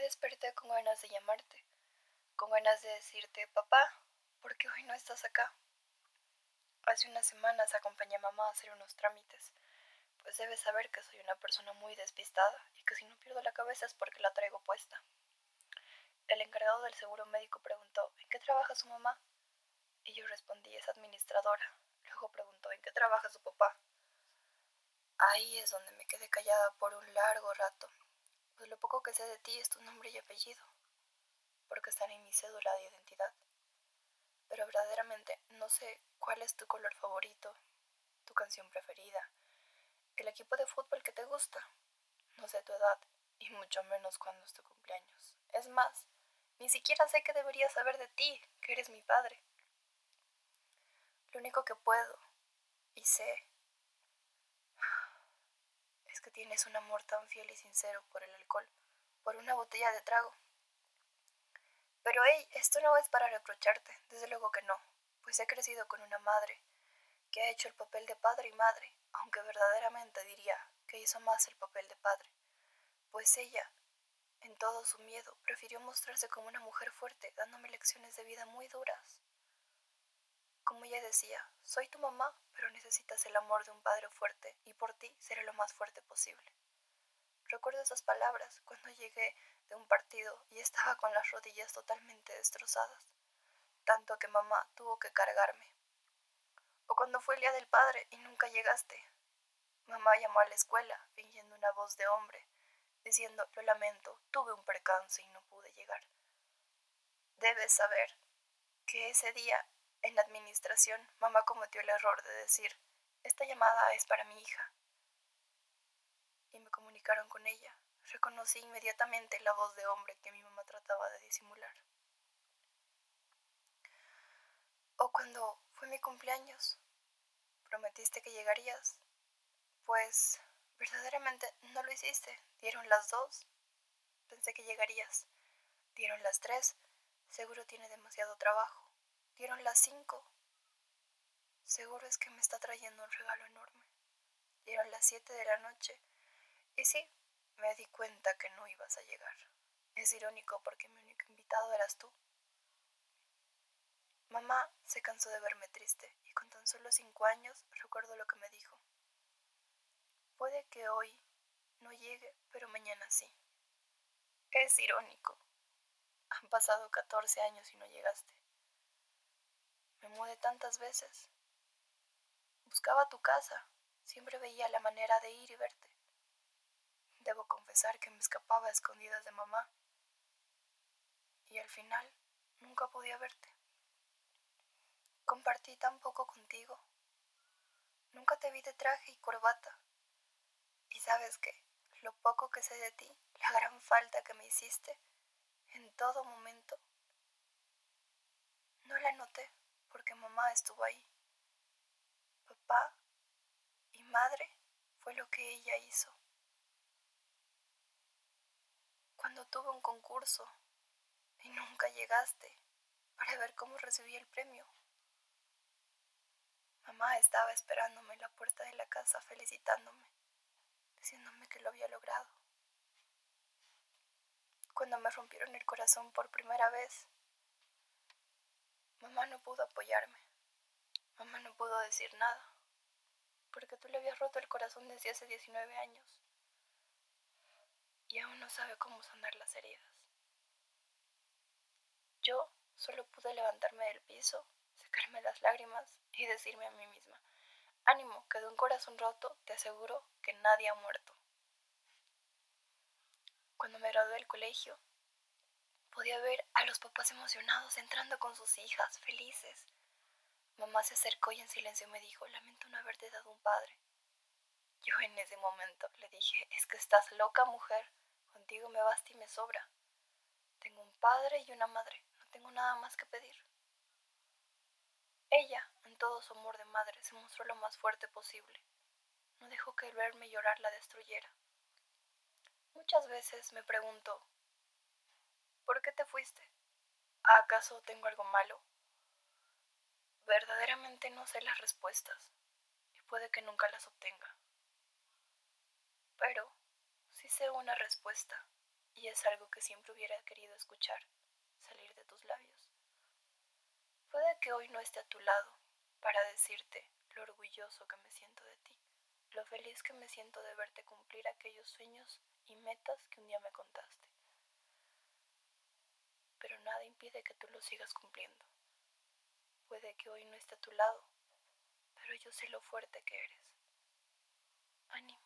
Desperté con ganas de llamarte, con ganas de decirte, papá, ¿por qué hoy no estás acá? Hace unas semanas acompañé a mamá a hacer unos trámites, pues debes saber que soy una persona muy despistada y que si no pierdo la cabeza es porque la traigo puesta. El encargado del seguro médico preguntó, ¿en qué trabaja su mamá? Y yo respondí, es administradora. Luego preguntó, ¿en qué trabaja su papá? Ahí es donde me quedé callada por un largo rato, pues lo poco que sé de ti es tu nombre y apellido, porque están en mi cédula de identidad. Pero verdaderamente no sé cuál es tu color favorito, tu canción preferida, el equipo de fútbol que te gusta. No sé tu edad, y mucho menos cuándo es tu cumpleaños. Es más, ni siquiera sé qué debería saber de ti, que eres mi padre. Lo único que puedo, y sé, es que tienes un amor tan fiel y sincero por el alcohol, por una botella de trago. Pero hey, esto no es para reprocharte, desde luego que no, pues he crecido con una madre que ha hecho el papel de padre y madre, aunque verdaderamente diría que hizo más el papel de padre, pues ella, en todo su miedo, prefirió mostrarse como una mujer fuerte, dándome lecciones de vida muy duras. Como ella decía, soy tu mamá, pero necesitas el amor de un padre fuerte y por ti seré lo más fuerte posible. Recuerdo esas palabras cuando llegué de un partido y estaba con las rodillas totalmente destrozadas, tanto que mamá tuvo que cargarme. O cuando fue el día del padre y nunca llegaste. Mamá llamó a la escuela, fingiendo una voz de hombre, diciendo, lo lamento, tuve un percance y no pude llegar. Debes saber que ese día en la administración, mamá cometió el error de decir, esta llamada es para mi hija. Y me comunicaron con ella. Reconocí inmediatamente la voz de hombre que mi mamá trataba de disimular. O cuando fue mi cumpleaños, prometiste que llegarías. Pues verdaderamente no lo hiciste. Dieron las dos. Pensé que llegarías. Dieron las tres. Seguro tiene demasiado trabajo. Dieron las cinco. Seguro es que me está trayendo un regalo enorme. Dieron las siete de la noche. Y sí, me di cuenta que no ibas a llegar. Es irónico porque mi único invitado eras tú. Mamá se cansó de verme triste y con tan solo cinco años recuerdo lo que me dijo. Puede que hoy no llegue, pero mañana sí. Es irónico. Han pasado 14 años y no llegaste. Me mudé tantas veces. Buscaba tu casa. Siempre veía la manera de ir y verte. Debo confesar que me escapaba a escondidas de mamá. Y al final nunca podía verte. Compartí tan poco contigo. Nunca te vi de traje y corbata. Y sabes que lo poco que sé de ti, la gran falta que me hiciste, en todo momento, no la noté porque mamá estuvo ahí. Papá y madre fue lo que ella hizo. Cuando tuve un concurso y nunca llegaste para ver cómo recibí el premio. Mamá estaba esperándome en la puerta de la casa felicitándome, diciéndome que lo había logrado. Cuando me rompieron el corazón por primera vez, Mamá no pudo apoyarme. Pudo decir nada. Porque tú le habías roto el corazón desde hace 19 años. Y aún no sabe cómo sanar las heridas. Yo solo pude levantarme del piso, secarme las lágrimas y decirme a mí misma, ánimo, que de un corazón roto te aseguro que nadie ha muerto. Cuando me gradué del colegio, Podía ver a los papás emocionados entrando con sus hijas, felices. Mamá se acercó y en silencio me dijo, lamento no haberte dado un padre. Yo en ese momento le dije, es que estás loca mujer, contigo me basta y me sobra. Tengo un padre y una madre, no tengo nada más que pedir. Ella, en todo su amor de madre, se mostró lo más fuerte posible. No dejó que el verme llorar la destruyera. Muchas veces me pregunto, ¿Por qué te fuiste? ¿Acaso tengo algo malo? Verdaderamente no sé las respuestas y puede que nunca las obtenga. Pero sí sé una respuesta y es algo que siempre hubiera querido escuchar salir de tus labios. Puede que hoy no esté a tu lado para decirte lo orgulloso que me siento de ti, lo feliz que me siento de verte cumplir aquellos sueños y metas que un día me contaste. Pero nada impide que tú los sigas cumpliendo. Puede que hoy no esté a tu lado, pero yo sé lo fuerte que eres. Ánimo.